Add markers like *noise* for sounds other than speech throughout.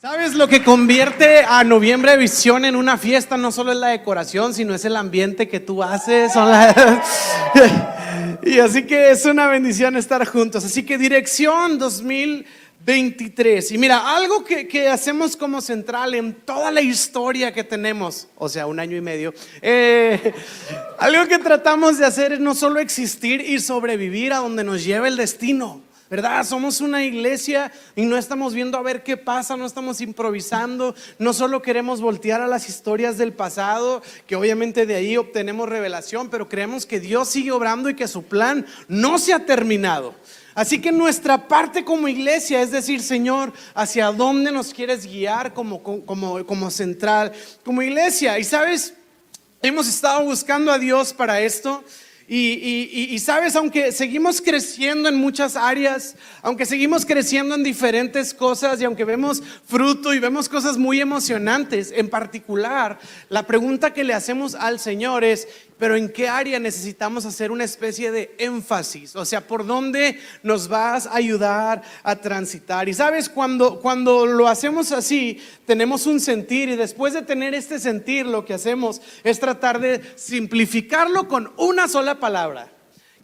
¿Sabes lo que convierte a Noviembre Visión en una fiesta? No solo es la decoración, sino es el ambiente que tú haces. *laughs* y así que es una bendición estar juntos. Así que dirección 2023. Y mira, algo que, hacemos como central en toda la historia que tenemos, o sea, un año y medio, eh, algo que tratamos de hacer es no solo existir y sobrevivir a donde nos lleva el destino. ¿Verdad? Somos una iglesia y no estamos viendo a ver qué pasa, no estamos improvisando, no solo queremos voltear a las historias del pasado, que obviamente de ahí obtenemos revelación, pero creemos que Dios sigue obrando y que su plan no se ha terminado. Así que nuestra parte como iglesia es decir, Señor, ¿hacia dónde nos quieres guiar como, como, como central, como iglesia? Y sabes, hemos estado buscando a Dios para esto. Y, sabes, aunque seguimos creciendo en muchas áreas, aunque seguimos creciendo en diferentes cosas y aunque vemos fruto y vemos cosas muy emocionantes, en particular, la pregunta que le hacemos al Señor es, pero ¿en qué área necesitamos hacer una especie de énfasis? O sea, ¿por dónde nos vas a ayudar a transitar? Y sabes, cuando, cuando lo hacemos así, tenemos un sentir y después de tener este sentir, lo que hacemos es tratar de simplificarlo con una sola palabra.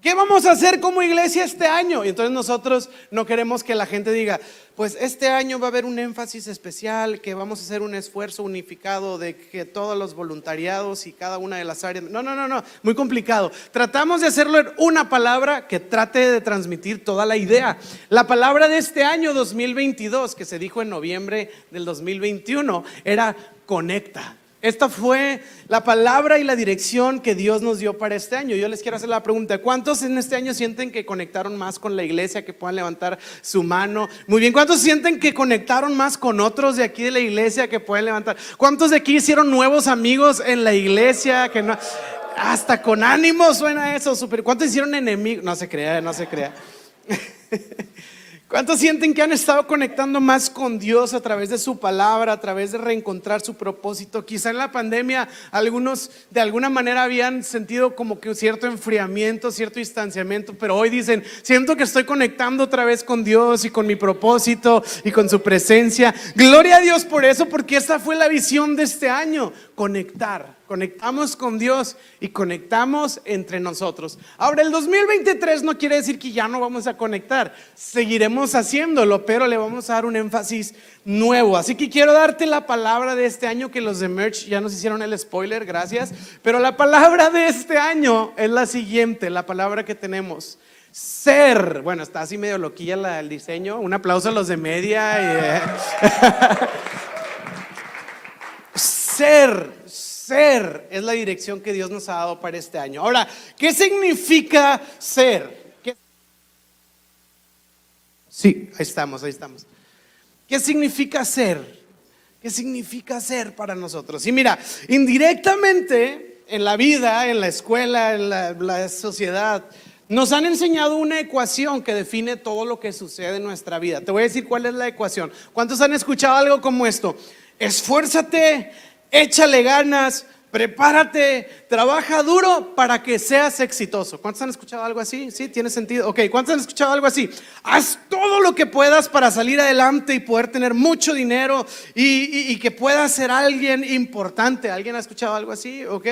¿Qué vamos a hacer como iglesia este año? Y entonces nosotros no queremos que la gente diga, pues este año va a haber un énfasis especial, que vamos a hacer un esfuerzo unificado de que todos los voluntariados y cada una de las áreas... No, no, no, no, muy complicado. Tratamos de hacerlo en una palabra que trate de transmitir toda la idea. La palabra de este año 2022, que se dijo en noviembre del 2021, era conecta. Esta fue la palabra y la dirección que Dios nos dio para este año. Yo les quiero hacer la pregunta, ¿cuántos en este año sienten que conectaron más con la iglesia, que puedan levantar su mano? Muy bien, ¿cuántos sienten que conectaron más con otros de aquí de la iglesia que pueden levantar? ¿Cuántos de aquí hicieron nuevos amigos en la iglesia? Que no, hasta con ánimo suena eso, super. ¿Cuántos hicieron enemigos? No se crea, no se crea. *laughs* ¿Cuántos sienten que han estado conectando más con Dios a través de su palabra, a través de reencontrar su propósito? Quizá en la pandemia algunos de alguna manera habían sentido como que cierto enfriamiento, cierto distanciamiento, pero hoy dicen, siento que estoy conectando otra vez con Dios y con mi propósito y con su presencia. Gloria a Dios por eso, porque esta fue la visión de este año, conectar conectamos con Dios y conectamos entre nosotros. Ahora, el 2023 no quiere decir que ya no vamos a conectar, seguiremos haciéndolo, pero le vamos a dar un énfasis nuevo. Así que quiero darte la palabra de este año, que los de Merch ya nos hicieron el spoiler, gracias, pero la palabra de este año es la siguiente, la palabra que tenemos. Ser, bueno, está así medio loquilla el diseño. Un aplauso a los de media. Eh. *laughs* ser, ser es la dirección que Dios nos ha dado para este año. Ahora, ¿qué significa ser? Sí, ahí estamos, ahí estamos. ¿Qué significa ser? ¿Qué significa ser para nosotros? Y mira, indirectamente en la vida, en la escuela, en la, la sociedad, nos han enseñado una ecuación que define todo lo que sucede en nuestra vida. Te voy a decir cuál es la ecuación. ¿Cuántos han escuchado algo como esto? Esfuérzate échale ganas, prepárate, trabaja duro para que seas exitoso. ¿Cuántos han escuchado algo así? ¿Sí? ¿Tiene sentido? Ok, ¿cuántos han escuchado algo así? Haz todo lo que puedas para salir adelante y poder tener mucho dinero y, que puedas ser alguien importante. ¿Alguien ha escuchado algo así? Ok.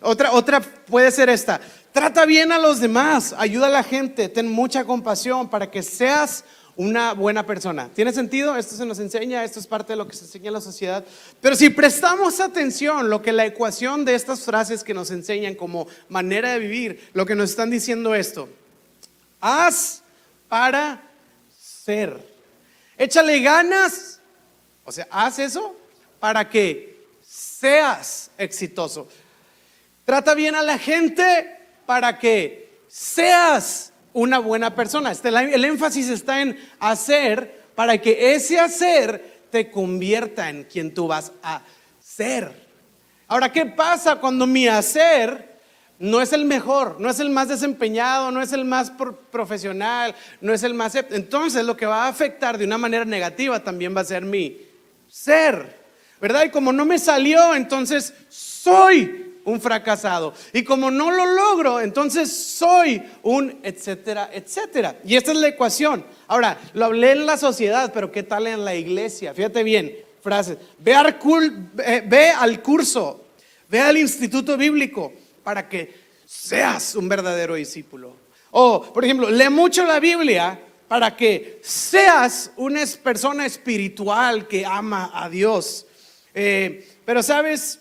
Otra, otra puede ser esta. Trata bien a los demás, ayuda a la gente, ten mucha compasión para que seas una buena persona. ¿Tiene sentido? Esto se nos enseña, esto es parte de lo que se enseña en la sociedad. Pero si prestamos atención, lo que la ecuación de estas frases que nos enseñan como manera de vivir, lo que nos están diciendo esto, haz para ser. Échale ganas, o sea, haz eso para que seas exitoso. Trata bien a la gente para que seas una buena persona. Este, el énfasis está en hacer para que ese hacer te convierta en quien tú vas a ser. Ahora, ¿qué pasa cuando mi hacer no es el mejor, no es el más desempeñado, no es el más profesional, no es el más... Entonces lo que va a afectar de una manera negativa también va a ser mi ser, ¿verdad? Y como no me salió, entonces soy un fracasado. Y como no lo logro, entonces soy un etcétera, etcétera. Y esta es la ecuación. Ahora, lo hablé en la sociedad, pero ¿qué tal en la iglesia? Fíjate bien, frases. Ve al, ve al curso, ve al instituto bíblico para que seas un verdadero discípulo. O, por ejemplo, lee mucho la Biblia para que seas una persona espiritual que ama a Dios. Eh, pero sabes,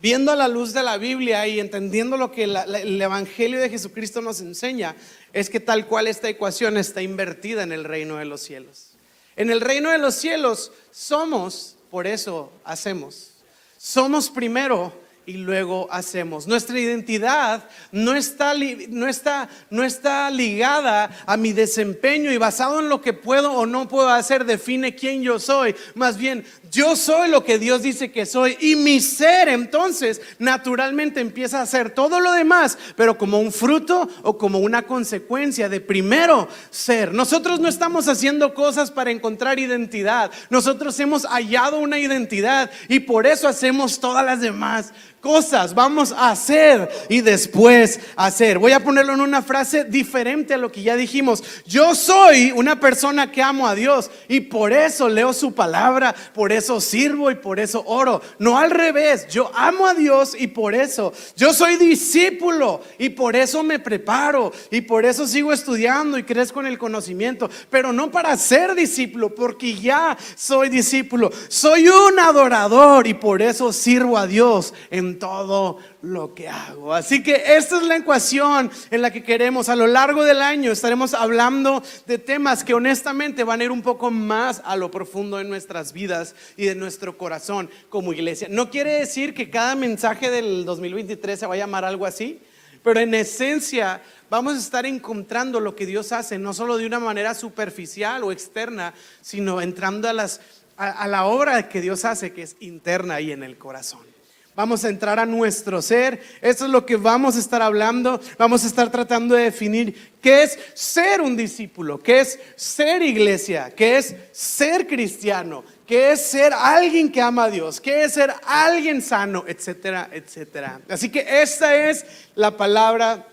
viendo a la luz de la Biblia y entendiendo lo que el Evangelio de Jesucristo nos enseña, es que tal cual esta ecuación está invertida en el reino de los cielos. En el reino de los cielos somos, por eso hacemos. Somos primero y luego hacemos. Nuestra identidad no está, no, está, no está ligada a mi desempeño y basado en lo que puedo o no puedo hacer define quién yo soy. Más bien, yo soy lo que Dios dice que soy y mi ser entonces naturalmente empieza a hacer todo lo demás, pero como un fruto o como una consecuencia de primero ser. Nosotros no estamos haciendo cosas para encontrar identidad. Nosotros hemos hallado una identidad y por eso hacemos todas las demás cosas vamos a hacer y después hacer. Voy a ponerlo en una frase diferente a lo que ya dijimos. Yo soy una persona que amo a Dios y por eso leo su palabra, por eso sirvo y por eso oro. No al revés, yo amo a Dios y por eso. Yo soy discípulo y por eso me preparo y por eso sigo estudiando y crezco en el conocimiento, pero no para ser discípulo, porque ya soy discípulo. Soy un adorador y por eso sirvo a Dios en todo lo que hago. Así que esta es la ecuación en la que queremos. A lo largo del año estaremos hablando de temas que honestamente van a ir un poco más a lo profundo de nuestras vidas y de nuestro corazón como iglesia. No quiere decir que cada mensaje del 2023 se va a llamar algo así, pero en esencia vamos a estar encontrando lo que Dios hace, no solo de una manera superficial o externa, sino entrando a, la obra que Dios hace, que es interna y en el corazón. Vamos a entrar a nuestro ser. Esto es lo que vamos a estar hablando. Vamos a estar tratando de definir qué es ser un discípulo, qué es ser iglesia, qué es ser cristiano, qué es ser alguien que ama a Dios, qué es ser alguien sano, etcétera, etcétera. Así que esta es la palabra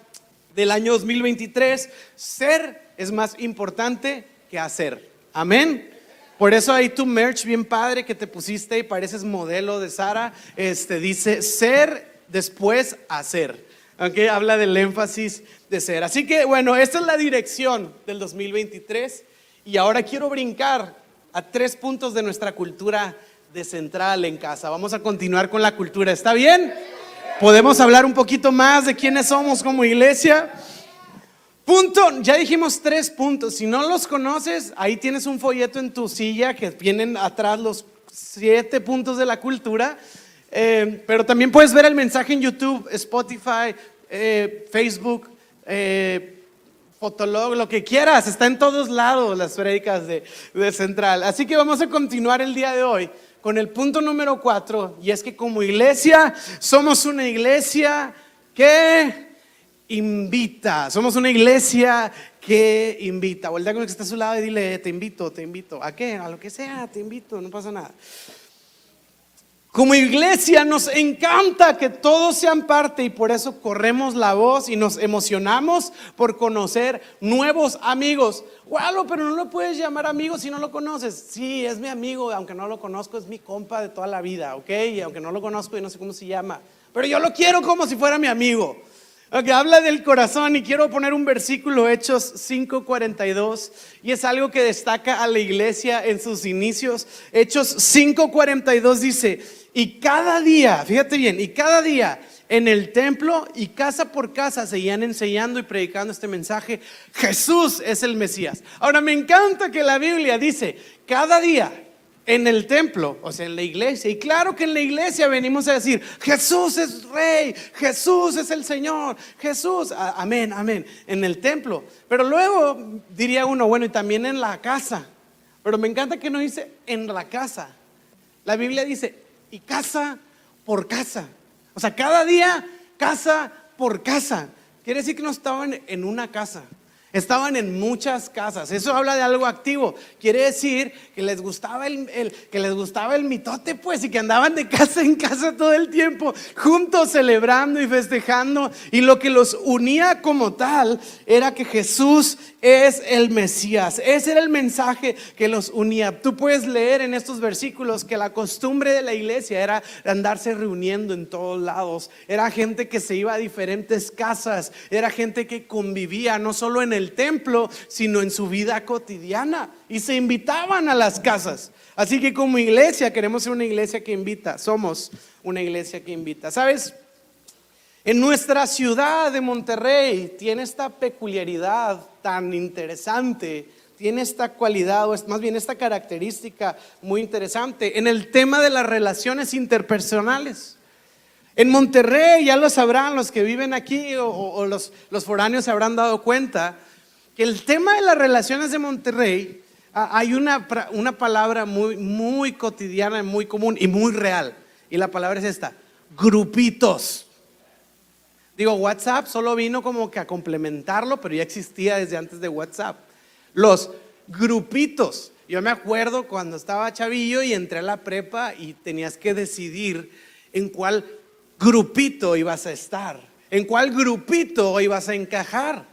del año 2023. Ser es más importante que hacer. Amén. Por eso hay tu merch bien padre que te pusiste y pareces modelo de Sara. Este dice ser después hacer. Aunque habla del énfasis de ser. Así que bueno, esta es la dirección del 2023 y ahora quiero brincar a tres puntos de nuestra cultura de central en casa. Vamos a continuar con la cultura. ¿Está bien? ¿Podemos hablar un poquito más de quiénes somos como iglesia? Punto, ya dijimos tres puntos. Si no los conoces, ahí tienes un folleto en tu silla que vienen atrás los siete puntos de la cultura. Eh, pero también puedes ver el mensaje en YouTube, Spotify, eh, Facebook, eh, Fotolog, lo que quieras. Está en todos lados las prédicas de, de Central. Así que vamos a continuar el día de hoy con el punto número cuatro. Y es que como iglesia somos una iglesia que invita. Somos una iglesia que invita. Vuelta con el que está a su lado y dile, te invito, te invito. ¿A qué? A lo que sea, te invito, no pasa nada. Como iglesia nos encanta que todos sean parte y por eso corremos la voz y nos emocionamos por conocer nuevos amigos. Gualo, pero no lo puedes llamar amigo si no lo conoces. Sí, es mi amigo, aunque no lo conozco, es mi compa de toda la vida, ¿ok? Y aunque no lo conozco y no sé cómo se llama. Pero yo lo quiero como si fuera mi amigo. Que habla del corazón y quiero poner un versículo, Hechos 5:42, y es algo que destaca a la iglesia en sus inicios. Hechos 5:42 dice, y cada día, fíjate bien, y cada día en el templo y casa por casa seguían enseñando y predicando este mensaje, Jesús es el Mesías. Ahora me encanta que la Biblia dice, cada día en el templo, o sea, en la iglesia. Y claro que en la iglesia venimos a decir, Jesús es rey, Jesús es el Señor, Jesús, amén, amén, en el templo. Pero luego diría uno, bueno, y también en la casa. Pero me encanta que no dice en la casa. La Biblia dice, y casa por casa. O sea, cada día, casa por casa. Quiere decir que no estaban en una casa. Estaban en muchas casas. Eso habla de algo activo. Quiere decir que les gustaba el, que les gustaba el mitote, pues, y que andaban de casa en casa todo el tiempo, juntos celebrando y festejando. Y lo que los unía como tal era que Jesús es el Mesías. Ese era el mensaje que los unía. Tú puedes leer en estos versículos que la costumbre de la iglesia era andarse reuniendo en todos lados. Era gente que se iba a diferentes casas. Era gente que convivía no solo en el el templo, sino en su vida cotidiana. Y se invitaban a las casas. Así que como iglesia queremos ser una iglesia que invita. Somos una iglesia que invita. ¿Sabes? En nuestra ciudad de Monterrey tiene esta peculiaridad tan interesante, tiene esta cualidad, o más bien esta característica muy interesante en el tema de las relaciones interpersonales. En Monterrey, ya lo sabrán los que viven aquí o, los, los foráneos se habrán dado cuenta, que el tema de las relaciones de Monterrey, hay una, una palabra muy, muy cotidiana, muy común y muy real. Y la palabra es esta, grupitos. Digo, WhatsApp solo vino como que a complementarlo, pero ya existía desde antes de WhatsApp. Los grupitos. Yo me acuerdo cuando estaba chavillo y entré a la prepa y tenías que decidir en cuál grupito ibas a estar, en cuál grupito ibas a encajar.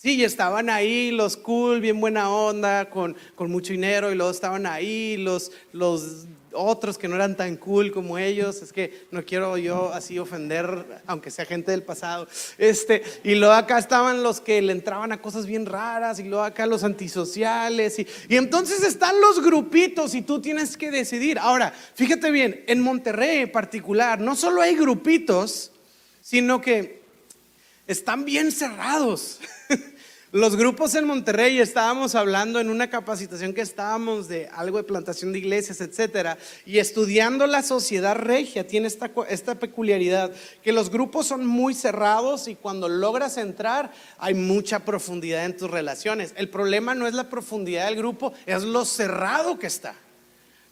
Sí, y estaban ahí los cool, bien buena onda, con, mucho dinero, y luego estaban ahí los, los otros que no eran tan cool como ellos. Es que no quiero yo así ofender, aunque sea gente del pasado. Este, y luego acá estaban los que le entraban a cosas bien raras, y luego acá los antisociales. Y, y entonces están los grupitos, y tú tienes que decidir. Ahora, fíjate bien, en Monterrey en particular, no solo hay grupitos, sino que están bien cerrados. *laughs* Los grupos en Monterrey estábamos hablando en una capacitación que estábamos de algo de plantación de iglesias, etcétera, y estudiando la sociedad regia tiene esta, esta peculiaridad que los grupos son muy cerrados y cuando logras entrar hay mucha profundidad en tus relaciones. El problema no es la profundidad del grupo, es lo cerrado que está.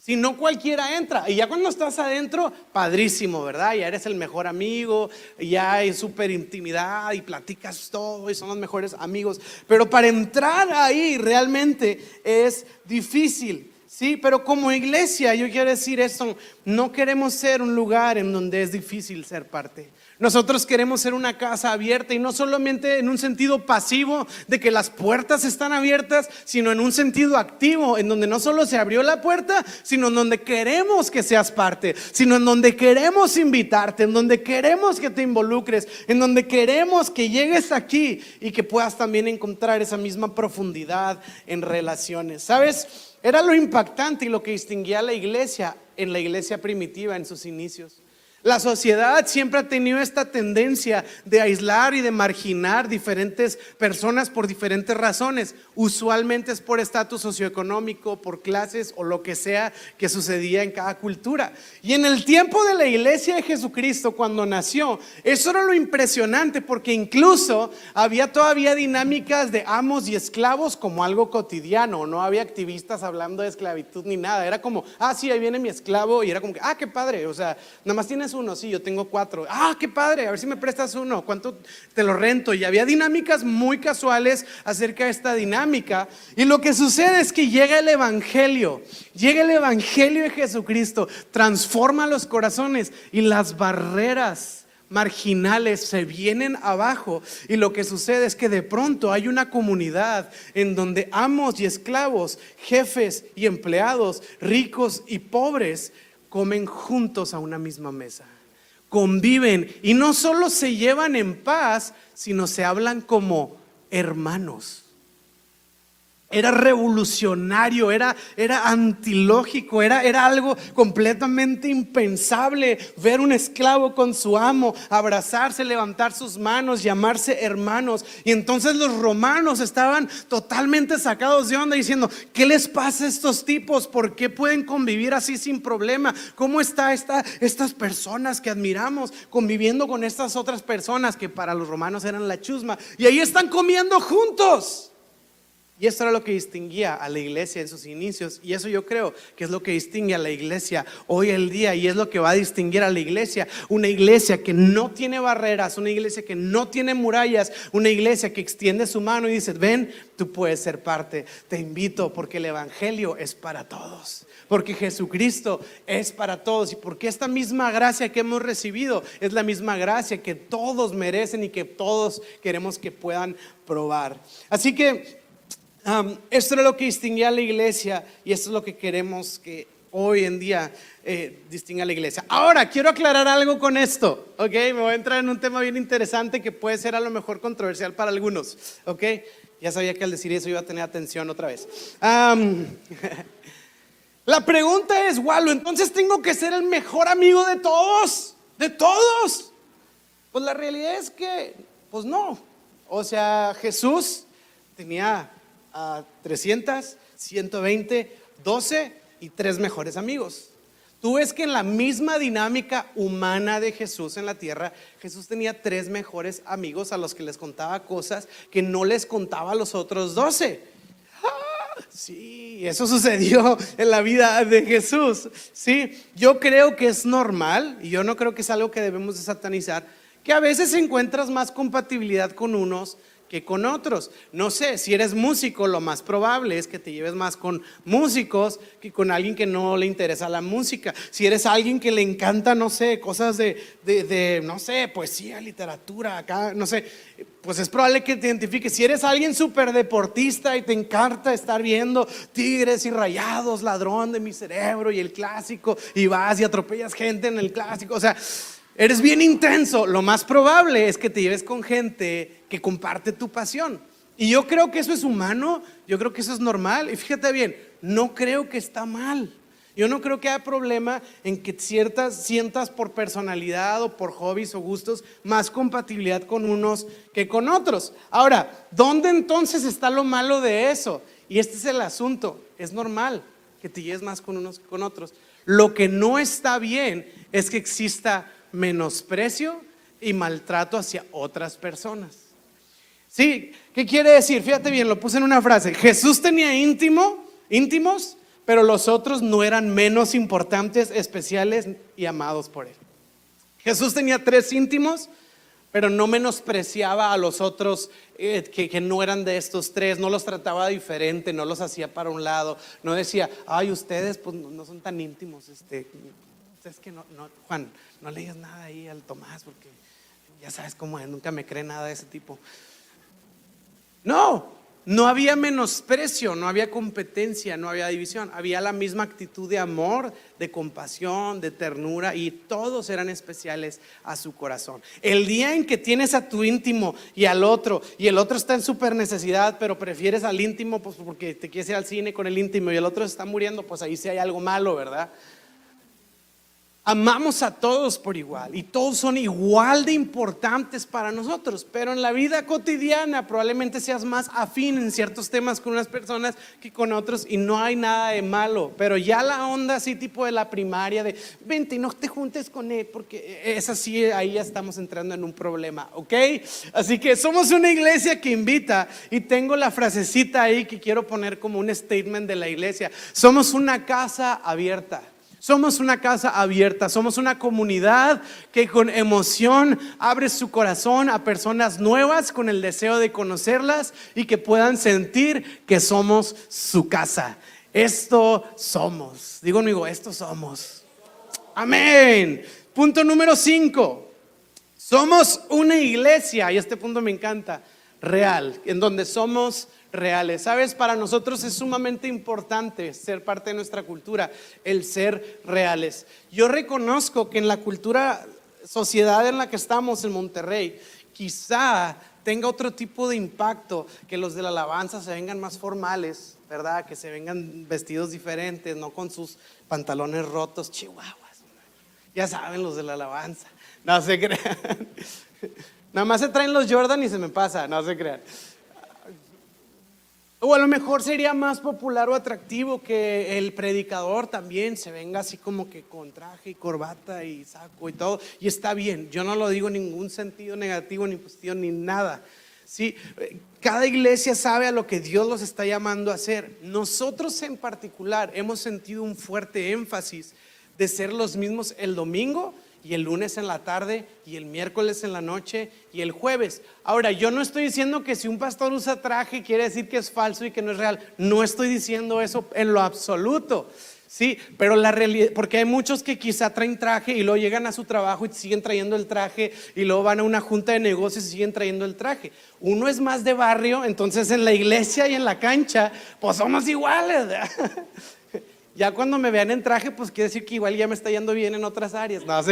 Si no cualquiera entra. Y ya cuando estás adentro, padrísimo, ¿verdad? Ya eres el mejor amigo, ya hay súper intimidad y platicas todo y son los mejores amigos. Pero para entrar ahí realmente es difícil. Sí, pero como iglesia, yo quiero decir esto, no queremos ser un lugar en donde es difícil ser parte. Nosotros queremos ser una casa abierta y no solamente en un sentido pasivo de que las puertas están abiertas, sino en un sentido activo, en donde no solo se abrió la puerta, sino en donde queremos que seas parte, sino en donde queremos invitarte, en donde queremos que te involucres, en donde queremos que llegues aquí y que puedas también encontrar esa misma profundidad en relaciones. ¿Sabes? Era lo impactante y lo que distinguía a la iglesia en la iglesia primitiva en sus inicios. La sociedad siempre ha tenido esta tendencia de aislar y de marginar diferentes personas por diferentes razones. Usualmente es por estatus socioeconómico, por clases o lo que sea que sucedía en cada cultura. Y en el tiempo de la iglesia de Jesucristo, cuando nació, eso era lo impresionante porque incluso había todavía dinámicas de amos y esclavos como algo cotidiano. No había activistas hablando de esclavitud ni nada. Era como, ah, sí, ahí viene mi esclavo. Y era como ah, qué padre. O sea, nada más tienes uno, sí, yo tengo cuatro. Ah, qué padre, a ver si me prestas uno, ¿cuánto te lo rento? Y había dinámicas muy casuales acerca de esta dinámica. Y lo que sucede es que llega el Evangelio, llega el Evangelio de Jesucristo, transforma los corazones y las barreras marginales se vienen abajo y lo que sucede es que de pronto hay una comunidad en donde amos y esclavos, jefes y empleados, ricos y pobres, comen juntos a una misma mesa, conviven y no solo se llevan en paz, sino se hablan como hermanos. Era revolucionario, era, era antilógico, era, era algo completamente impensable ver un esclavo con su amo, abrazarse, levantar sus manos, llamarse hermanos. Y entonces los romanos estaban totalmente sacados de onda diciendo, ¿qué les pasa a estos tipos? ¿Por qué pueden convivir así sin problema? ¿Cómo está esta, estas personas que admiramos conviviendo con estas otras personas que para los romanos eran la chusma? Y ahí están comiendo juntos. Y esto era lo que distinguía a la iglesia en sus inicios. Y eso yo creo que es lo que distingue a la iglesia hoy el día. Y es lo que va a distinguir a la iglesia. Una iglesia que no tiene barreras, una iglesia que no tiene murallas, una iglesia que extiende su mano y dice, ven, tú puedes ser parte. Te invito porque el Evangelio es para todos. Porque Jesucristo es para todos. Y porque esta misma gracia que hemos recibido es la misma gracia que todos merecen y que todos queremos que puedan probar. Así que esto es lo que distinguía a la iglesia y esto es lo que queremos que hoy en día eh, distinga a la iglesia. Ahora, quiero aclarar algo con esto, ¿ok? Me voy a entrar en un tema bien interesante que puede ser a lo mejor controversial para algunos, ¿ok? Ya sabía que al decir eso iba a tener atención otra vez. *laughs* la pregunta es, Walo, entonces tengo que ser el mejor amigo de todos, de todos. Pues la realidad es que, pues no. O sea, Jesús tenía a 300, 120, 12 y tres mejores amigos. Tú ves que en la misma dinámica humana de Jesús en la tierra, Jesús tenía tres mejores amigos a los que les contaba cosas que no les contaba a los otros 12. Ah, sí, eso sucedió *laughs* en la vida de Jesús. Sí, yo creo que es normal y yo no creo que es algo que debemos de satanizar, que a veces encuentras más compatibilidad con unos que con otros. No sé, si eres músico, lo más probable es que te lleves más con músicos que con alguien que no le interesa la música. Si eres alguien que le encanta, no sé, cosas de, de, no sé, poesía, literatura, acá, no sé, pues es probable que te identifiques. Si eres alguien súper deportista y te encanta estar viendo tigres y rayados, ladrón de mi cerebro y el clásico, y vas y atropellas gente en el clásico, o sea eres bien intenso, lo más probable es que te lleves con gente que comparte tu pasión. Y yo creo que eso es humano, yo creo que eso es normal. Y fíjate bien, no creo que está mal. Yo no creo que haya problema en que ciertas sientas por personalidad o por hobbies o gustos más compatibilidad con unos que con otros. Ahora, ¿dónde entonces está lo malo de eso? Y este es el asunto, es normal que te lleves más con unos que con otros. Lo que no está bien es que exista menosprecio y maltrato hacia otras personas. Sí, ¿qué quiere decir? Fíjate bien, lo puse en una frase. Jesús tenía íntimo, íntimos, pero los otros no eran menos importantes, especiales y amados por él. Jesús tenía tres íntimos, pero no menospreciaba a los otros eh, que, no eran de estos tres, no los trataba diferente, no los hacía para un lado, no decía, ay, ustedes pues no son tan íntimos, este, es que no, Juan, no le digas nada ahí al Tomás porque ya sabes cómo nunca me cree nada de ese tipo. No, no había menosprecio, no había competencia, no había división. Había la misma actitud de amor, de compasión, de ternura y todos eran especiales a su corazón. El día en que tienes a tu íntimo y al otro y el otro está en súper necesidad, pero prefieres al íntimo pues porque te quieres ir al cine con el íntimo y el otro está muriendo, pues ahí sí hay algo malo, ¿verdad? Amamos a todos por igual y todos son igual de importantes para nosotros, pero en la vida cotidiana probablemente seas más afín en ciertos temas con unas personas que con otros y no hay nada de malo, pero ya la onda así tipo de la primaria de vente y no te juntes con él porque es así, ahí ya estamos entrando en un problema, ¿ok? Así que somos una iglesia que invita y tengo la frasecita ahí que quiero poner como un statement de la iglesia, somos una casa abierta. Somos una casa abierta, somos una comunidad que con emoción abre su corazón a personas nuevas con el deseo de conocerlas y que puedan sentir que somos su casa. Esto somos. Digo amigo, esto somos. Amén. Punto número cinco. Somos una iglesia, y este punto me encanta, real, en donde somos reales. Sabes, para nosotros es sumamente importante ser parte de nuestra cultura, el ser reales. Yo reconozco que en la cultura, sociedad en la que estamos en Monterrey, quizá tenga otro tipo de impacto, que los de la alabanza se vengan más formales, ¿verdad? Que se vengan vestidos diferentes, no con sus pantalones rotos, chihuahuas. Ya saben los de la alabanza, no se crean. *laughs* Nada más se traen los Jordan y se me pasa, no se crean. O a lo mejor sería más popular o atractivo que el predicador también se venga así como que con traje y corbata y saco y todo. Y está bien, yo no lo digo en ningún sentido negativo, ni positivo, ni nada. ¿sí? Cada iglesia sabe a lo que Dios los está llamando a hacer. Nosotros en particular hemos sentido un fuerte énfasis de ser los mismos el domingo y el lunes en la tarde y el miércoles en la noche y el jueves. Ahora, yo no estoy diciendo que si un pastor usa traje quiere decir que es falso y que no es real. No estoy diciendo eso en lo absoluto. Sí, pero la realidad, porque hay muchos que quizá traen traje y luego llegan a su trabajo y siguen trayendo el traje y luego van a una junta de negocios y siguen trayendo el traje. Uno es más de barrio, entonces en la iglesia y en la cancha, pues somos iguales. *laughs* Ya cuando me vean en traje, pues quiere decir que igual ya me está yendo bien en otras áreas. No, *laughs*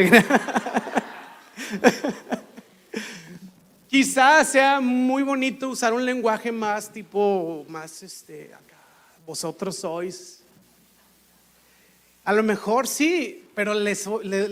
Quizás sea muy bonito usar un lenguaje más tipo, más este, vosotros sois. A lo mejor sí, pero les,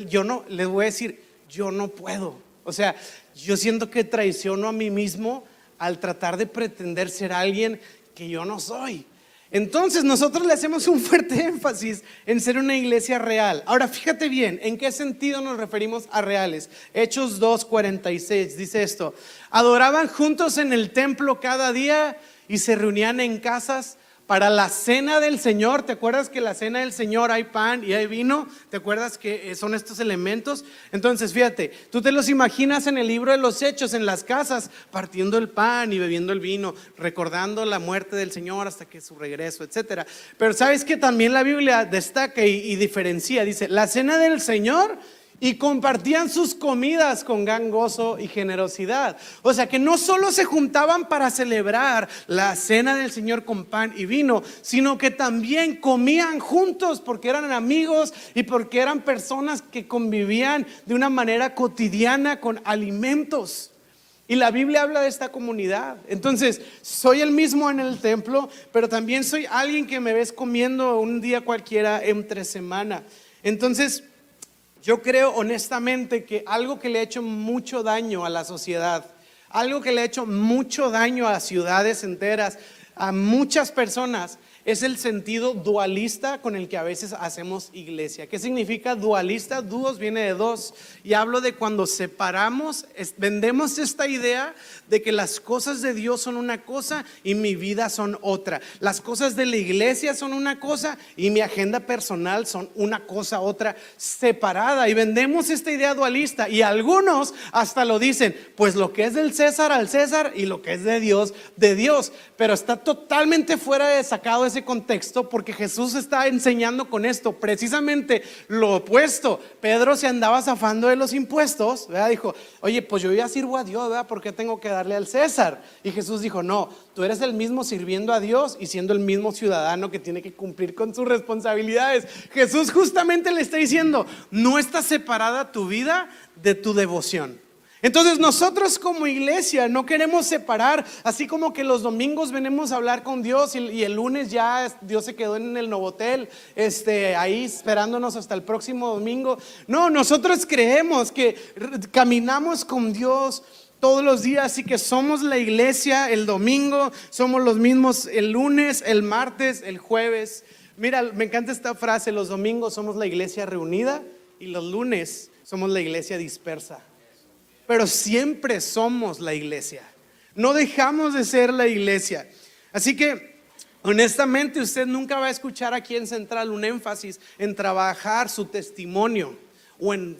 yo no, les voy a decir, yo no puedo. O sea, yo siento que traiciono a mí mismo al tratar de pretender ser alguien que yo no soy. Entonces nosotros le hacemos un fuerte énfasis en ser una iglesia real. Ahora fíjate bien, ¿en qué sentido nos referimos a reales? Hechos 2.46 dice esto, adoraban juntos en el templo cada día y se reunían en casas para la cena del Señor, ¿te acuerdas que la cena del Señor hay pan y hay vino? ¿Te acuerdas que eh, son estos elementos? Entonces, fíjate, tú te los imaginas en el libro de los Hechos, en las casas, partiendo el pan y bebiendo el vino, recordando la muerte del Señor hasta que su regreso, etcétera. Pero sabes que también la Biblia destaca y, y diferencia, dice, la cena del Señor y compartían sus comidas con gran gozo y generosidad. O sea que no solo se juntaban para celebrar la cena del Señor con pan y vino, sino que también comían juntos porque eran amigos y porque eran personas que convivían de una manera cotidiana con alimentos. Y la Biblia habla de esta comunidad. Entonces, soy el mismo en el templo, pero también soy alguien que me ves comiendo un día cualquiera entre semana. Entonces, yo creo honestamente que algo que le ha hecho mucho daño a la sociedad, algo que le ha hecho mucho daño a ciudades enteras, a muchas personas, es el sentido dualista con el que a veces hacemos iglesia. ¿Qué significa dualista? Dúos viene de dos. Y hablo de cuando separamos, vendemos esta idea de que las cosas de Dios son una cosa y mi vida son otra. Las cosas de la iglesia son una cosa y mi agenda personal son una cosa otra separada. Y vendemos esta idea dualista. Y algunos hasta lo dicen, pues lo que es del César al César y lo que es de Dios, de Dios. Pero está totalmente fuera de sacado ese contexto porque Jesús está enseñando con esto precisamente lo opuesto. Pedro se andaba zafando de los impuestos, dijo, oye, pues yo ya sirvo a Dios, ¿verdad? ¿por qué tengo que darle al César? Y Jesús dijo, no, tú eres el mismo sirviendo a Dios y siendo el mismo ciudadano que tiene que cumplir con sus responsabilidades. Jesús justamente le está diciendo, no está separada tu vida de tu devoción. Entonces nosotros como iglesia no queremos separar, así como que los domingos venimos a hablar con Dios y, el lunes ya Dios se quedó en el Novotel, este, ahí esperándonos hasta el próximo domingo. No, nosotros creemos que caminamos con Dios todos los días, así que somos la iglesia el domingo, somos los mismos el lunes, el martes, el jueves. Mira, me encanta esta frase, los domingos somos la iglesia reunida y los lunes somos la iglesia dispersa pero siempre somos la iglesia. No dejamos de ser la iglesia. Así que, honestamente, usted nunca va a escuchar aquí en Central un énfasis en trabajar su testimonio o en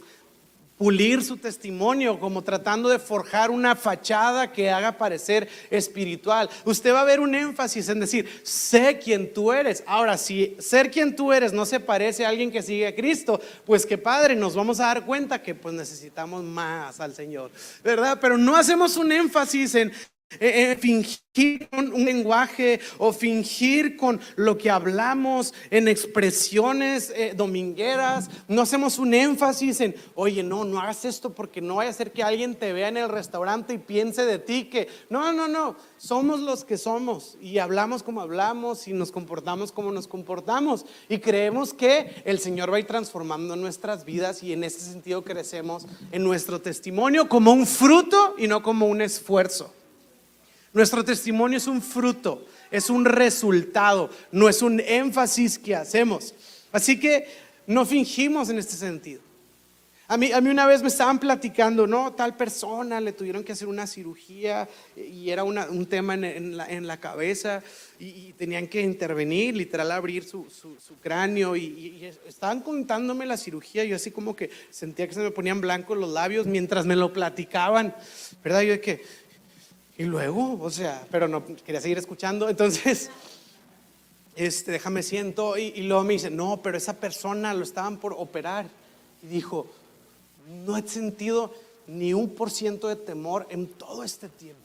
pulir su testimonio, como tratando de forjar una fachada que haga parecer espiritual. Usted va a ver un énfasis en decir, sé quién tú eres. Ahora, si ser quien tú eres no se parece a alguien que sigue a Cristo, pues qué padre, nos vamos a dar cuenta que pues necesitamos más al Señor, ¿verdad? Pero no hacemos un énfasis en eh, eh, fingir con un lenguaje o fingir con lo que hablamos en expresiones eh, domingueras. No hacemos un énfasis en, oye, no, no hagas esto porque no vaya a ser que alguien te vea en el restaurante y piense de ti que, no, no, no, somos los que somos y hablamos como hablamos y nos comportamos como nos comportamos y creemos que el Señor va a ir transformando nuestras vidas y en ese sentido crecemos en nuestro testimonio como un fruto y no como un esfuerzo. Nuestro testimonio es un fruto, es un resultado, no es un énfasis que hacemos. Así que no fingimos en este sentido. A mí, a mí una vez me estaban platicando, ¿no? Tal persona le tuvieron que hacer una cirugía y era un tema en, la, cabeza y, tenían que intervenir, literal abrir su, cráneo y, estaban contándome la cirugía. Yo así como que sentía que se me ponían blancos los labios mientras me lo platicaban, ¿verdad? Yo de que, y luego, o sea, pero no quería seguir escuchando. Entonces, *laughs* este, déjame siento y, y luego me dice, no, pero esa persona lo estaban por operar. Y dijo, no he sentido ni un por ciento de temor en todo este tiempo.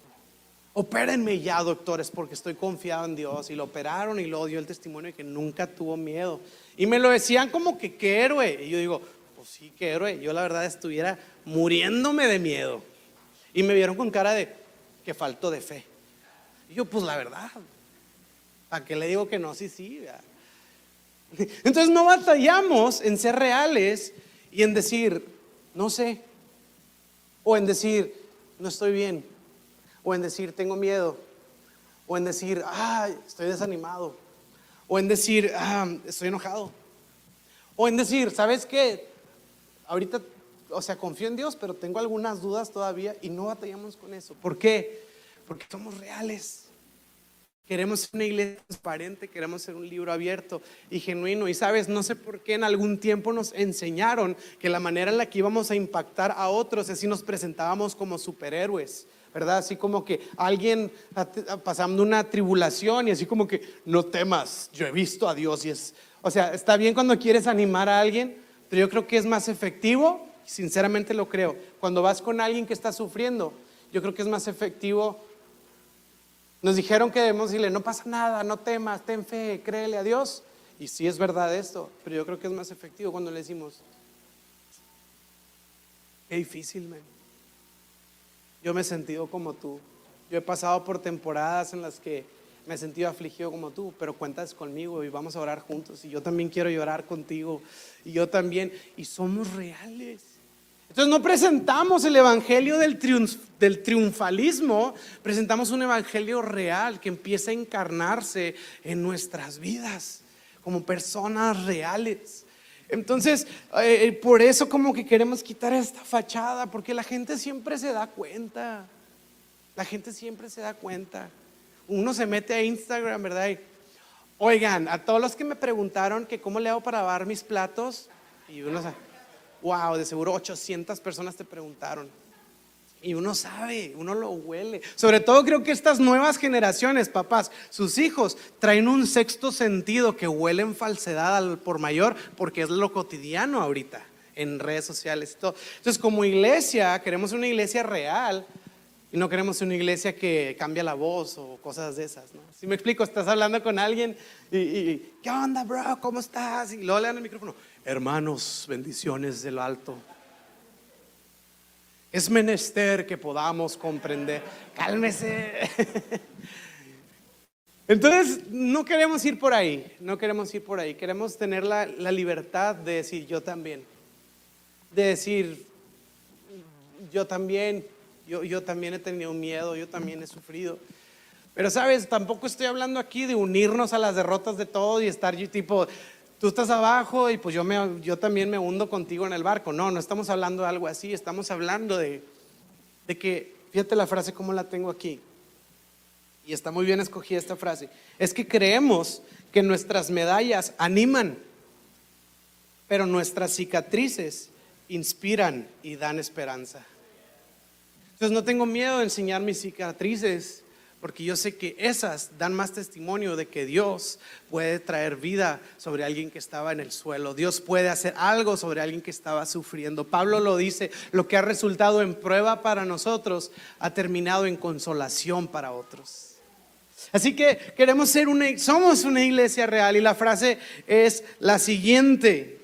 Opérenme ya, doctores, porque estoy confiado en Dios. Y lo operaron y luego dio el testimonio de que nunca tuvo miedo. Y me lo decían como que qué héroe. Y yo digo, pues sí, qué héroe. Yo la verdad estuviera muriéndome de miedo. Y me vieron con cara de que faltó de fe. Y yo, pues la verdad, ¿a qué le digo que no? Sí, sí. Entonces no batallamos en ser reales y en decir, no sé. O en decir, no estoy bien. O en decir, tengo miedo. O en decir, ah, estoy desanimado. O en decir, ah, estoy enojado. O en decir, ¿sabes qué? Ahorita, o sea, confío en Dios, pero tengo algunas dudas todavía y no batallamos con eso. ¿Por qué? Porque somos reales. Queremos ser una iglesia transparente, queremos ser un libro abierto y genuino. Y sabes, no sé por qué en algún tiempo nos enseñaron que la manera en la que íbamos a impactar a otros es si nos presentábamos como superhéroes, ¿verdad? Así como que alguien pasando una tribulación y así como que no temas, yo he visto a Dios y es, o sea, está bien cuando quieres animar a alguien, pero yo creo que es más efectivo, sinceramente lo creo, cuando vas con alguien que está sufriendo, yo creo que es más efectivo nos dijeron que debemos decirle, no pasa nada, no temas, ten fe, créele a Dios. Y sí es verdad esto, pero yo creo que es más efectivo cuando le decimos, qué difícil, man. Yo me he sentido como tú. Yo he pasado por temporadas en las que me he sentido afligido como tú, pero cuentas conmigo y vamos a orar juntos. Y yo también quiero llorar contigo. Y yo también. Y somos reales. Entonces no presentamos el evangelio del, triunfalismo, presentamos un evangelio real que empieza a encarnarse en nuestras vidas como personas reales. Entonces, eh, eh, por eso como que queremos quitar esta fachada, porque la gente siempre se da cuenta. La gente siempre se da cuenta. Uno se mete a Instagram, ¿verdad? oigan, a todos los que me preguntaron que cómo le hago para lavar mis platos, y uno wow, de seguro 800 personas te preguntaron. Y uno sabe, uno lo huele. Sobre todo creo que estas nuevas generaciones, papás, sus hijos traen un sexto sentido que huelen falsedad al por mayor porque es lo cotidiano ahorita en redes sociales y todo. Entonces, como iglesia, queremos una iglesia real y no queremos una iglesia que cambia la voz o cosas de esas. Si me explico, estás hablando con alguien y, y ¿qué onda, bro? ¿Cómo estás? Y luego le dan el micrófono. Hermanos, bendiciones del alto. Es menester que podamos comprender. Cálmese. *laughs* Entonces, no queremos ir por ahí, no queremos ir por ahí. Queremos tener la, libertad de decir yo también. De decir yo también, yo, yo también he tenido miedo, yo también he sufrido. Pero sabes, tampoco estoy hablando aquí de unirnos a las derrotas de todo y estar yo tipo, tú estás abajo y pues yo, me, yo también me hundo contigo en el barco. No, no estamos hablando de algo así, estamos hablando de, de que, fíjate la frase como la tengo aquí, y está muy bien escogida esta frase, es que creemos que nuestras medallas animan, pero nuestras cicatrices inspiran y dan esperanza. Entonces no tengo miedo de enseñar mis cicatrices porque yo sé que esas dan más testimonio de que Dios puede traer vida sobre alguien que estaba en el suelo. Dios puede hacer algo sobre alguien que estaba sufriendo. Pablo lo dice, lo que ha resultado en prueba para nosotros ha terminado en consolación para otros. Así que queremos ser una, somos una iglesia real y la frase es la siguiente.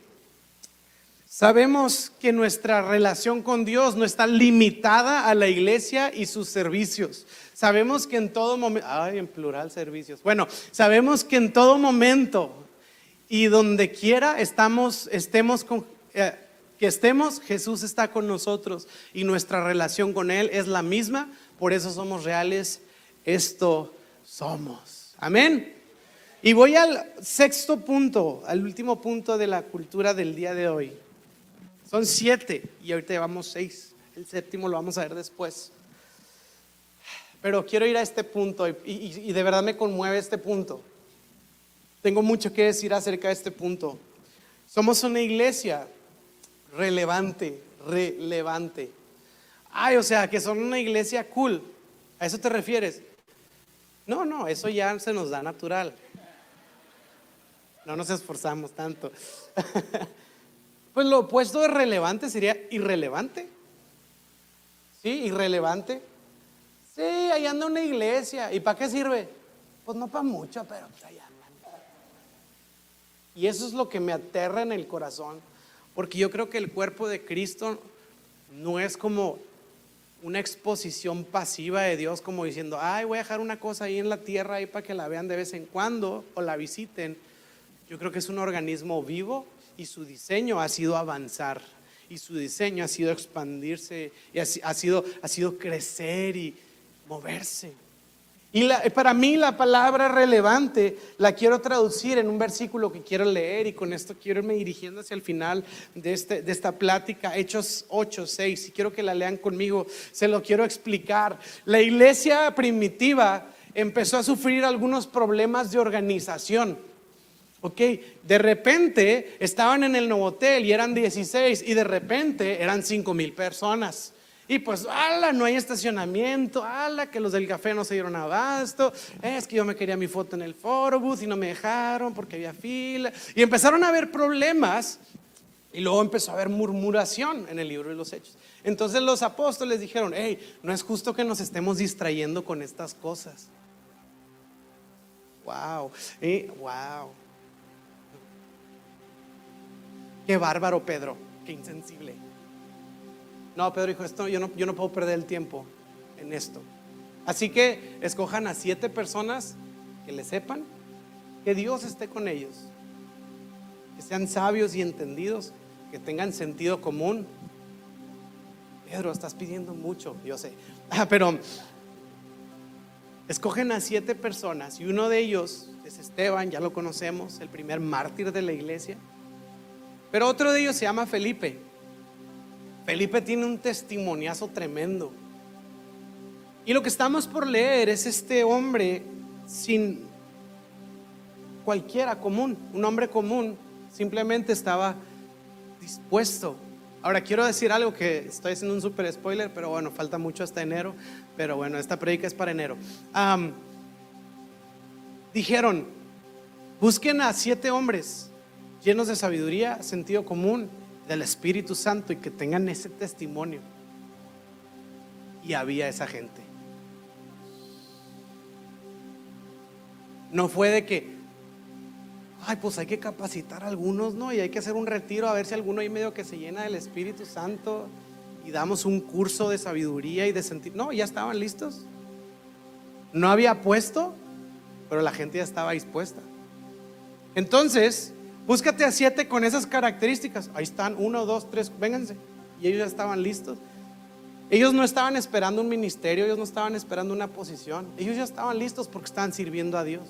Sabemos que nuestra relación con Dios no está limitada a la iglesia y sus servicios. Sabemos que en todo momento, ay, en plural servicios. Bueno, sabemos que en todo momento y donde quiera estamos, estemos con, eh, que estemos, Jesús está con nosotros y nuestra relación con Él es la misma. Por eso somos reales. Esto somos. Amén. Y voy al sexto punto, al último punto de la cultura del día de hoy Son siete y ahorita llevamos seis. El séptimo lo vamos a ver después. Pero quiero ir a este punto y, de verdad me conmueve este punto. Tengo mucho que decir acerca de este punto. Somos una iglesia relevante, relevante. Ay, o sea, que son una iglesia cool. ¿A eso te refieres? No, no, eso ya se nos da natural. No nos esforzamos tanto. *laughs* pues lo opuesto de relevante sería irrelevante. ¿Sí? Irrelevante. Sí, ahí anda una iglesia. ¿Y para qué sirve? Pues no para mucho, pero pues allá Y eso es lo que me aterra en el corazón. Porque yo creo que el cuerpo de Cristo no es como una exposición pasiva de Dios, como diciendo, ay, voy a dejar una cosa ahí en la tierra ahí para que la vean de vez en cuando o la visiten. Yo creo que es un organismo vivo y su diseño ha sido avanzar y su diseño ha sido expandirse y ha, sido, ha sido crecer y moverse. Y para mí la palabra relevante la quiero traducir en un versículo que quiero leer y con esto quiero irme dirigiendo hacia el final de, este, de esta plática, Hechos 8, 6, y quiero que la lean conmigo, se lo quiero explicar. La iglesia primitiva empezó a sufrir algunos problemas de organización. Ok, de repente estaban en el Novotel y eran 16 y de repente eran 5 mil personas. Y pues, ala, no hay estacionamiento, ala, que los del café no se dieron abasto, es que yo me quería mi foto en el foro booth y no me dejaron porque había fila. Y empezaron a haber problemas y luego empezó a haber murmuración en el libro de los Hechos. Entonces los apóstoles dijeron, hey, no es justo que nos estemos distrayendo con estas cosas. Wow, wow. Qué bárbaro, Pedro, qué insensible. No, Pedro dijo, esto yo no, yo no puedo perder el tiempo en esto. Así que escojan a siete personas que le sepan que Dios esté con ellos, que sean sabios y entendidos, que tengan sentido común. Pedro, estás pidiendo mucho, yo sé. Ah, pero escogen a siete personas y uno de ellos es Esteban, ya lo conocemos, el primer mártir de la iglesia. Pero otro de ellos se llama Felipe. Felipe tiene un testimoniazo tremendo. Y lo que estamos por leer es este hombre sin cualquiera común, un hombre común, simplemente estaba dispuesto. Ahora quiero decir algo que estoy haciendo un super spoiler, pero bueno, falta mucho hasta enero, pero bueno, esta predica es para enero. dijeron, busquen a siete hombres llenos de sabiduría, sentido común del Espíritu Santo y que tengan ese testimonio. Y había esa gente. No fue de que, ay, pues hay que capacitar a algunos, ¿no? Y hay que hacer un retiro a ver si alguno ahí medio que se llena del Espíritu Santo y damos un curso de sabiduría y de sentir. No, ya estaban listos. No había puesto, pero la gente ya estaba dispuesta. Entonces, Búscate a siete con esas características. Ahí están, uno, dos, tres, vénganse. Y ellos ya estaban listos. Ellos no estaban esperando un ministerio, ellos no estaban esperando una posición. Ellos ya estaban listos porque estaban sirviendo a Dios.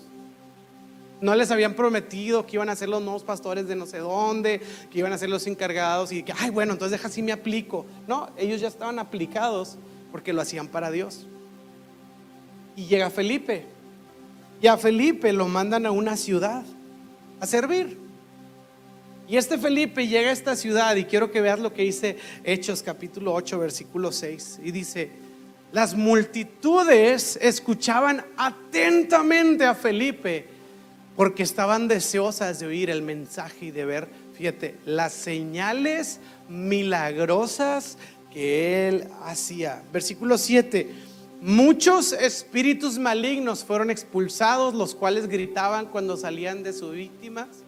No les habían prometido que iban a ser los nuevos pastores de no sé dónde, que iban a ser los encargados y que, ay, bueno, entonces deja si me aplico. No, ellos ya estaban aplicados porque lo hacían para Dios. Y llega Felipe. Y a Felipe lo mandan a una ciudad a servir. Y este Felipe llega a esta ciudad y quiero que veas lo que dice Hechos capítulo 8 versículo 6. Y dice, las multitudes escuchaban atentamente a Felipe porque estaban deseosas de oír el mensaje y de ver, fíjate, las señales milagrosas que él hacía. Versículo 7. Muchos espíritus malignos fueron expulsados, los cuales gritaban cuando salían de sus víctimas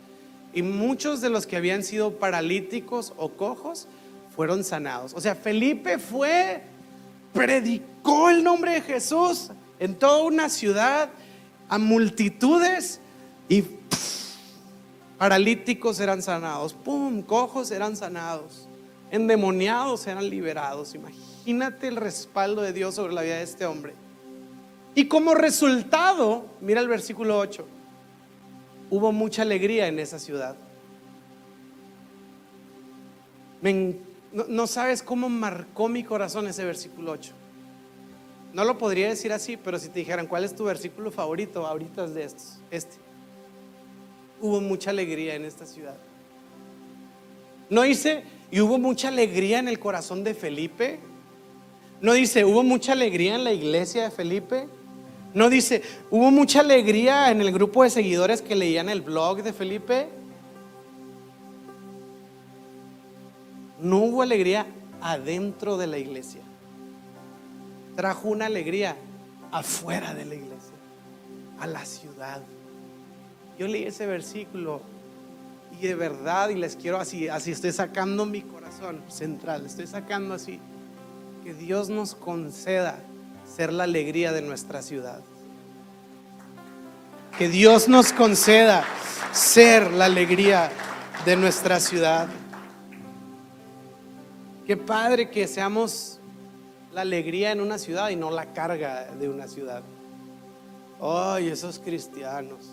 y muchos de los que habían sido paralíticos o cojos fueron sanados. O sea, Felipe fue, predicó el nombre de Jesús en toda una ciudad a multitudes y paralíticos eran sanados, pum, cojos eran sanados, endemoniados eran liberados. Imagínate el respaldo de Dios sobre la vida de este hombre. Y como resultado, mira el versículo 8, hubo mucha alegría en esa ciudad. No sabes cómo marcó mi corazón ese versículo 8. No lo podría decir así, pero si te dijeran cuál es tu versículo favorito, ahorita es de estos, este. Hubo mucha alegría en esta ciudad. No dice, y hubo mucha alegría en el corazón de Felipe. No dice, hubo mucha alegría en la iglesia de Felipe. No dice, hubo mucha alegría en el grupo de seguidores que leían el blog de Felipe. No hubo alegría adentro de la iglesia. Trajo una alegría afuera de la iglesia, a la ciudad. Yo leí ese versículo y de verdad, y les quiero así, así estoy sacando mi corazón central, estoy sacando así, que Dios nos conceda ser la alegría de nuestra ciudad. Que Dios nos conceda ser la alegría de nuestra ciudad. Qué padre que seamos la alegría en una ciudad y no la carga de una ciudad. Ay, esos cristianos.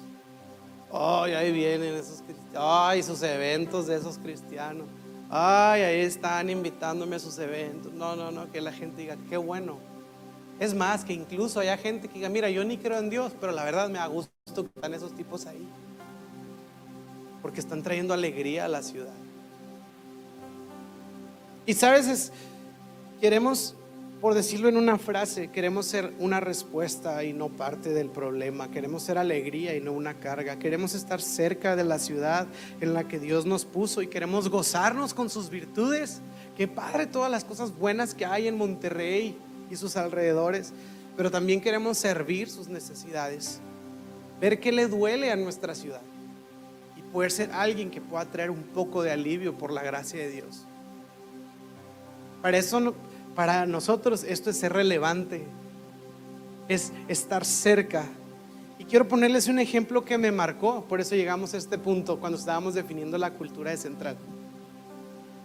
Ay, ahí vienen esos cristianos. Ay, sus eventos de esos cristianos. Ay, ahí están invitándome a sus eventos. No, no, no, que la gente diga, qué bueno. Es más, que incluso haya gente que diga, mira, yo ni creo en Dios, pero la verdad me da gusto que están esos tipos ahí. Porque están trayendo alegría a la ciudad. Y sabes, queremos, por decirlo en una frase, queremos ser una respuesta y no parte del problema. Queremos ser alegría y no una carga. Queremos estar cerca de la ciudad en la que Dios nos puso y queremos gozarnos con sus virtudes. Qué padre todas las cosas buenas que hay en Monterrey y sus alrededores, pero también queremos servir sus necesidades, ver qué le duele a nuestra ciudad y poder ser alguien que pueda traer un poco de alivio por la gracia de Dios. Para eso, para nosotros esto es ser relevante, es estar cerca. Y quiero ponerles un ejemplo que me marcó, por eso llegamos a este punto cuando estábamos definiendo la cultura de Central,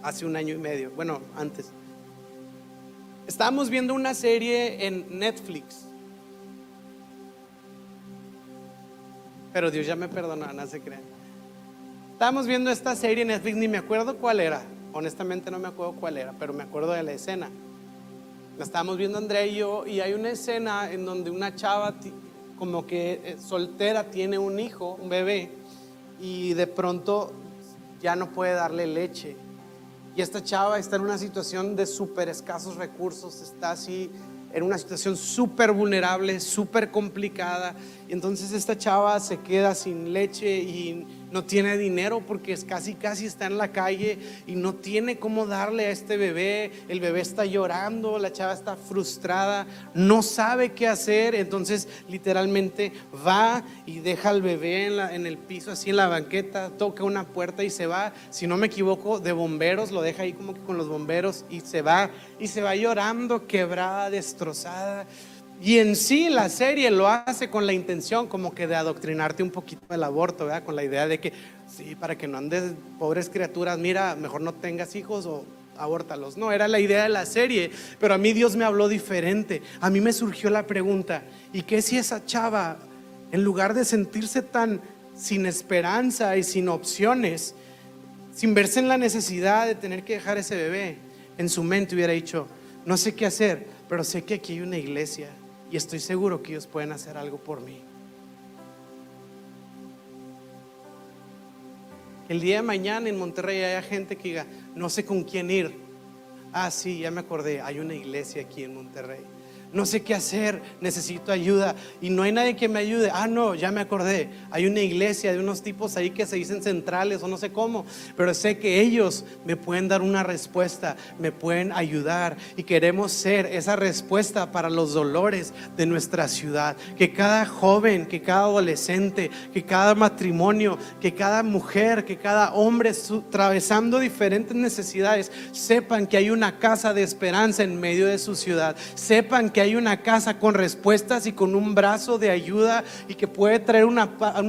hace un año y medio, bueno, antes. Estábamos viendo una serie en Netflix, pero Dios ya me perdonó, no se crean. Estábamos viendo esta serie en Netflix, ni me acuerdo cuál era. Honestamente no me acuerdo cuál era, pero me acuerdo de la escena. La estábamos viendo Andrea y yo y hay una escena en donde una chava como que eh, soltera tiene un hijo, un bebé, y de pronto ya no puede darle leche. Y esta chava está en una situación de súper escasos recursos, está así en una situación súper vulnerable, súper complicada. Y entonces esta chava se queda sin leche y no tiene dinero porque es casi casi está en la calle y no tiene cómo darle a este bebé, el bebé está llorando, la chava está frustrada, no sabe qué hacer, entonces literalmente va y deja al bebé en, en el piso, así en la banqueta, toca una puerta y se va, si no me equivoco, de bomberos, lo deja ahí como que con los bomberos y se va. Y se va llorando, quebrada, destrozada. Y en sí la serie lo hace con la intención como que de adoctrinarte un poquito del aborto, ¿verdad? Con la idea de que, sí, para que no andes, pobres criaturas, mira, mejor no tengas hijos o abórtalos. No, era la idea de la serie, pero a mí Dios me habló diferente. A mí me surgió la pregunta, ¿y qué si esa chava, en lugar de sentirse tan sin esperanza y sin opciones, sin verse en la necesidad de tener que dejar ese bebé, en su mente hubiera dicho, no sé qué hacer, pero sé que aquí hay una iglesia y estoy seguro que ellos pueden hacer algo por mí. El día de mañana en Monterrey haya gente que diga, no sé con quién ir. Ah, sí, ya me acordé, hay una iglesia aquí en Monterrey no sé qué hacer, necesito ayuda y no hay nadie que me ayude. Ah, no, ya me acordé, hay una iglesia de unos tipos ahí que se dicen centrales o no sé cómo, pero sé que ellos me pueden dar una respuesta, me pueden ayudar y queremos ser esa respuesta para los dolores de nuestra ciudad. Que cada joven, que cada adolescente, que cada matrimonio, que cada mujer, que cada hombre atravesando diferentes necesidades, sepan que hay una casa de esperanza en medio de su ciudad, sepan que que hay una casa con respuestas y con un brazo de ayuda y que puede traer un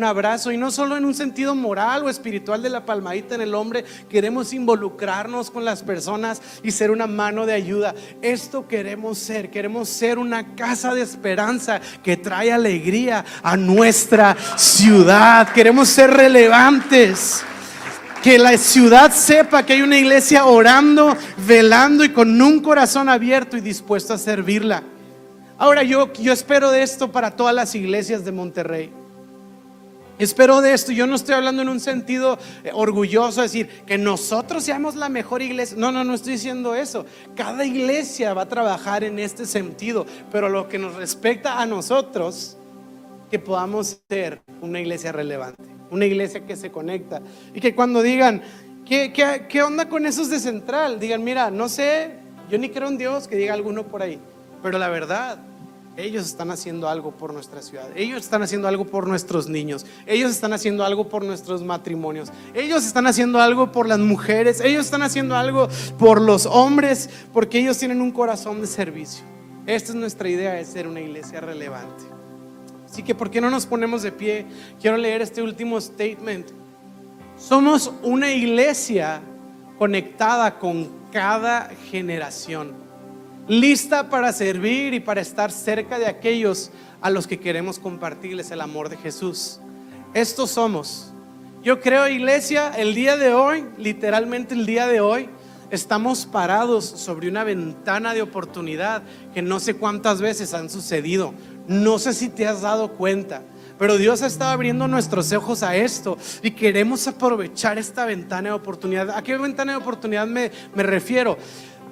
abrazo y no solo en un sentido moral o espiritual de la palmadita en el hombre, queremos involucrarnos con las personas y ser una mano de ayuda. Esto queremos ser, queremos ser una casa de esperanza que trae alegría a nuestra ciudad. Queremos ser relevantes. Que la ciudad sepa que hay una iglesia orando, velando y con un corazón abierto y dispuesto a servirla. Ahora yo, yo espero de esto para todas las iglesias de Monterrey. Espero de esto, yo no estoy hablando en un sentido eh, orgulloso, decir que nosotros seamos la mejor iglesia. No, no, no estoy diciendo eso. Cada iglesia va a trabajar en este sentido, pero lo que nos respecta a nosotros, que podamos ser una iglesia relevante, una iglesia que se conecta y que cuando digan, ¿qué, qué, qué onda con esos de central? Digan, mira, no sé, yo ni creo en Dios, que diga alguno por ahí, pero la verdad, ellos están haciendo algo por nuestra ciudad. Ellos están haciendo algo por nuestros niños. Ellos están haciendo algo por nuestros matrimonios. Ellos están haciendo algo por las mujeres. Ellos están haciendo algo por los hombres porque ellos tienen un corazón de servicio. Esta es nuestra idea de ser una iglesia relevante. Así que, ¿por qué no nos ponemos de pie? Quiero leer este último statement. Somos una iglesia conectada con cada generación lista para servir y para estar cerca de aquellos a los que queremos compartirles el amor de Jesús. Estos somos. Yo creo, iglesia, el día de hoy, literalmente el día de hoy, estamos parados sobre una ventana de oportunidad que no sé cuántas veces han sucedido. No sé si te has dado cuenta. Pero Dios está abriendo nuestros ojos a esto y queremos aprovechar esta ventana de oportunidad. ¿A qué ventana de oportunidad me, me refiero?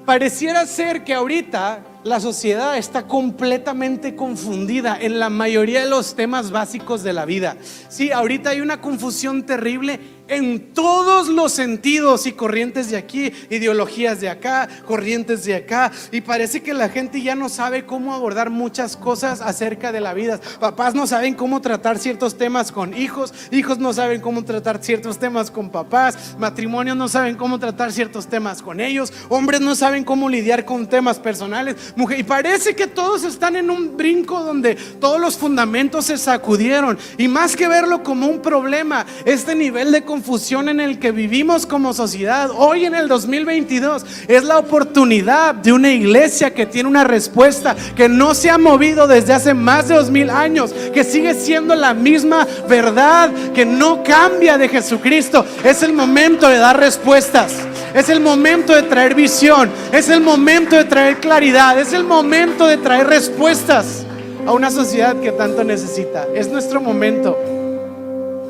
Pareciera ser que ahorita la sociedad está completamente confundida en la mayoría de los temas básicos de la vida. Sí, ahorita hay una confusión terrible en todos los sentidos y corrientes de aquí, ideologías de acá, corrientes de acá. Y parece que la gente ya no sabe cómo abordar muchas cosas acerca de la vida. Papás no saben cómo tratar ciertos temas con hijos, hijos no saben cómo tratar ciertos temas con papás, matrimonios no saben cómo tratar ciertos temas con ellos, hombres no saben cómo lidiar con temas personales, mujer, y parece que todos están en un brinco donde todos los fundamentos se sacudieron. Y más que verlo como un problema, este nivel de confusión en el que vivimos como sociedad hoy en el 2022 es la oportunidad de una iglesia que tiene una respuesta que no se ha movido desde hace más de dos mil años, que sigue siendo la misma verdad, que no cambia de Jesucristo. Es el momento de dar respuestas. Es el momento de traer visión. Es el momento de traer claridad. Es el momento de traer respuestas a una sociedad que tanto necesita. Es nuestro momento.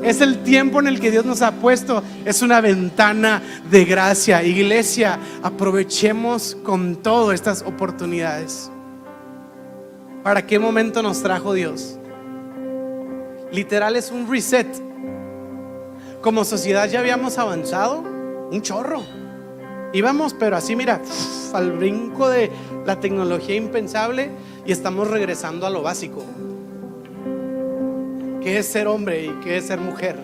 Es el tiempo en el que Dios nos ha puesto. Es una ventana de gracia. Iglesia, aprovechemos con todo estas oportunidades. ¿Para qué momento nos trajo Dios? Literal es un reset. Como sociedad ya habíamos avanzado un chorro. Íbamos, pero así, mira, al brinco de la tecnología impensable y estamos regresando a lo básico qué es ser hombre y qué es ser mujer,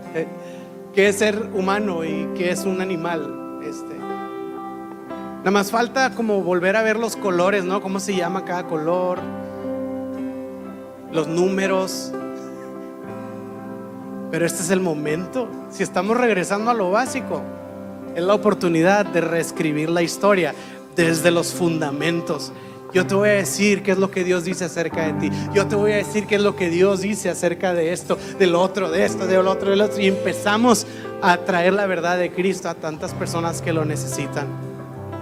qué es ser humano y qué es un animal. Este. Nada más falta como volver a ver los colores, ¿no? ¿Cómo se llama cada color? Los números. Pero este es el momento. Si estamos regresando a lo básico, es la oportunidad de reescribir la historia desde los fundamentos. Yo te voy a decir qué es lo que Dios dice acerca de ti. Yo te voy a decir qué es lo que Dios dice acerca de esto, del otro, de esto, del otro, del otro. Y empezamos a traer la verdad de Cristo a tantas personas que lo necesitan.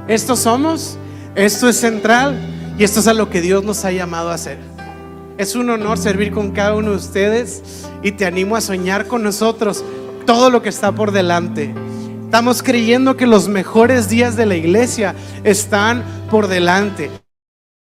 Esto somos, esto es central y esto es a lo que Dios nos ha llamado a hacer. Es un honor servir con cada uno de ustedes y te animo a soñar con nosotros todo lo que está por delante. Estamos creyendo que los mejores días de la iglesia están por delante.